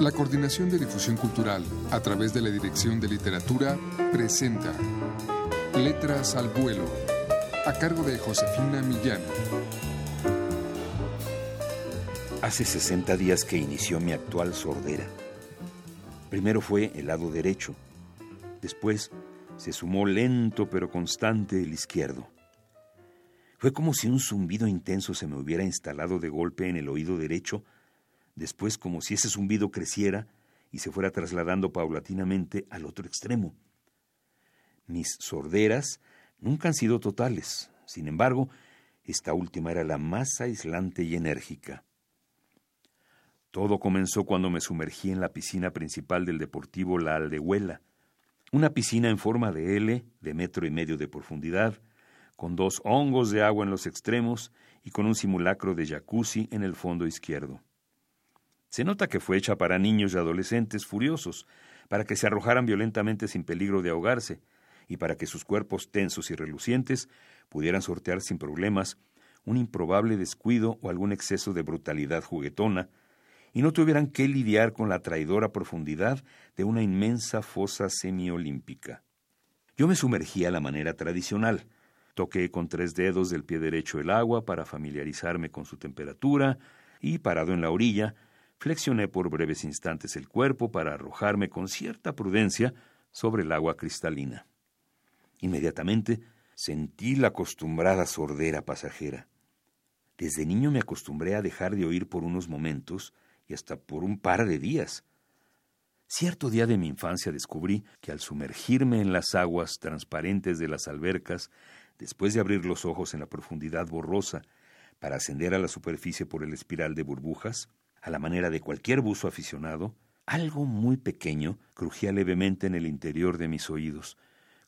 La Coordinación de Difusión Cultural, a través de la Dirección de Literatura, presenta Letras al Vuelo, a cargo de Josefina Millán. Hace 60 días que inició mi actual sordera. Primero fue el lado derecho, después se sumó lento pero constante el izquierdo. Fue como si un zumbido intenso se me hubiera instalado de golpe en el oído derecho después como si ese zumbido creciera y se fuera trasladando paulatinamente al otro extremo. Mis sorderas nunca han sido totales, sin embargo, esta última era la más aislante y enérgica. Todo comenzó cuando me sumergí en la piscina principal del Deportivo La Aldehuela, una piscina en forma de L, de metro y medio de profundidad, con dos hongos de agua en los extremos y con un simulacro de jacuzzi en el fondo izquierdo. Se nota que fue hecha para niños y adolescentes furiosos, para que se arrojaran violentamente sin peligro de ahogarse, y para que sus cuerpos tensos y relucientes pudieran sortear sin problemas un improbable descuido o algún exceso de brutalidad juguetona, y no tuvieran que lidiar con la traidora profundidad de una inmensa fosa semiolímpica. Yo me sumergí a la manera tradicional. Toqué con tres dedos del pie derecho el agua para familiarizarme con su temperatura y, parado en la orilla, flexioné por breves instantes el cuerpo para arrojarme con cierta prudencia sobre el agua cristalina. Inmediatamente sentí la acostumbrada sordera pasajera. Desde niño me acostumbré a dejar de oír por unos momentos y hasta por un par de días. Cierto día de mi infancia descubrí que al sumergirme en las aguas transparentes de las albercas, después de abrir los ojos en la profundidad borrosa para ascender a la superficie por el espiral de burbujas, a la manera de cualquier buzo aficionado, algo muy pequeño crujía levemente en el interior de mis oídos,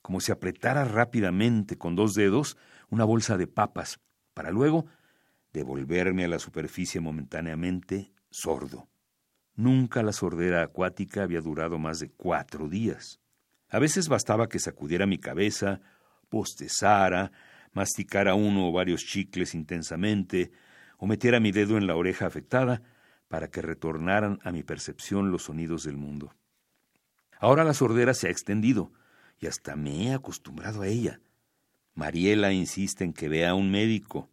como si apretara rápidamente con dos dedos una bolsa de papas, para luego devolverme a la superficie momentáneamente sordo. Nunca la sordera acuática había durado más de cuatro días. A veces bastaba que sacudiera mi cabeza, postezara, masticara uno o varios chicles intensamente, o metiera mi dedo en la oreja afectada, para que retornaran a mi percepción los sonidos del mundo. Ahora la sordera se ha extendido y hasta me he acostumbrado a ella. Mariela insiste en que vea a un médico.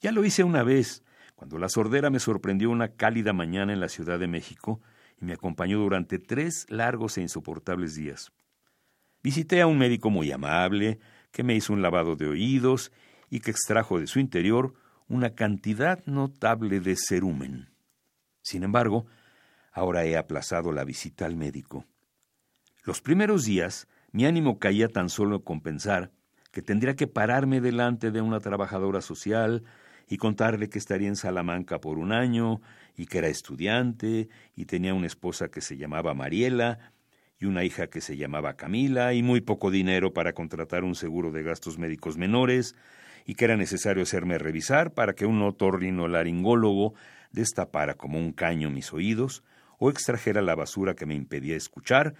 Ya lo hice una vez, cuando la sordera me sorprendió una cálida mañana en la Ciudad de México y me acompañó durante tres largos e insoportables días. Visité a un médico muy amable, que me hizo un lavado de oídos y que extrajo de su interior una cantidad notable de cerumen. Sin embargo, ahora he aplazado la visita al médico. Los primeros días mi ánimo caía tan solo con pensar que tendría que pararme delante de una trabajadora social y contarle que estaría en Salamanca por un año y que era estudiante y tenía una esposa que se llamaba Mariela y una hija que se llamaba Camila y muy poco dinero para contratar un seguro de gastos médicos menores y que era necesario hacerme revisar para que un otorrinolaringólogo destapara como un caño mis oídos o extrajera la basura que me impedía escuchar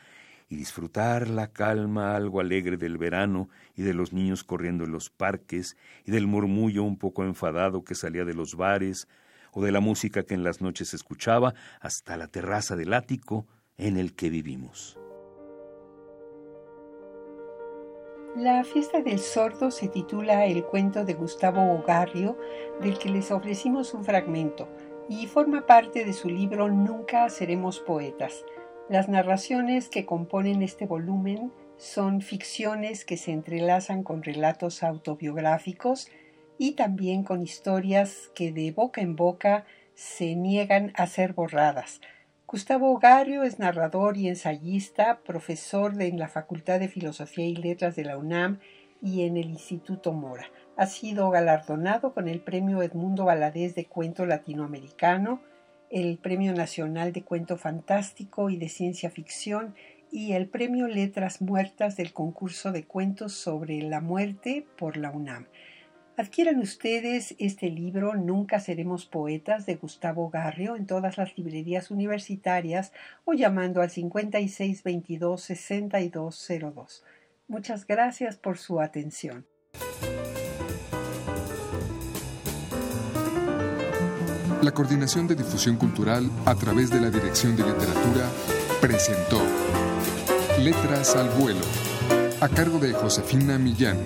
y disfrutar la calma algo alegre del verano y de los niños corriendo en los parques y del murmullo un poco enfadado que salía de los bares o de la música que en las noches escuchaba hasta la terraza del ático en el que vivimos. La fiesta del sordo se titula El cuento de Gustavo Ogarrio, del que les ofrecimos un fragmento y forma parte de su libro Nunca seremos poetas. Las narraciones que componen este volumen son ficciones que se entrelazan con relatos autobiográficos y también con historias que de boca en boca se niegan a ser borradas. Gustavo Ogario es narrador y ensayista, profesor en la Facultad de Filosofía y Letras de la UNAM y en el Instituto Mora. Ha sido galardonado con el Premio Edmundo Valadez de Cuento Latinoamericano, el Premio Nacional de Cuento Fantástico y de Ciencia Ficción y el Premio Letras Muertas del concurso de cuentos sobre la muerte por la UNAM. Adquieran ustedes este libro Nunca seremos poetas de Gustavo Garrio en todas las librerías universitarias o llamando al 5622 6202. Muchas gracias por su atención. La Coordinación de Difusión Cultural a través de la Dirección de Literatura presentó Letras al Vuelo, a cargo de Josefina Millán.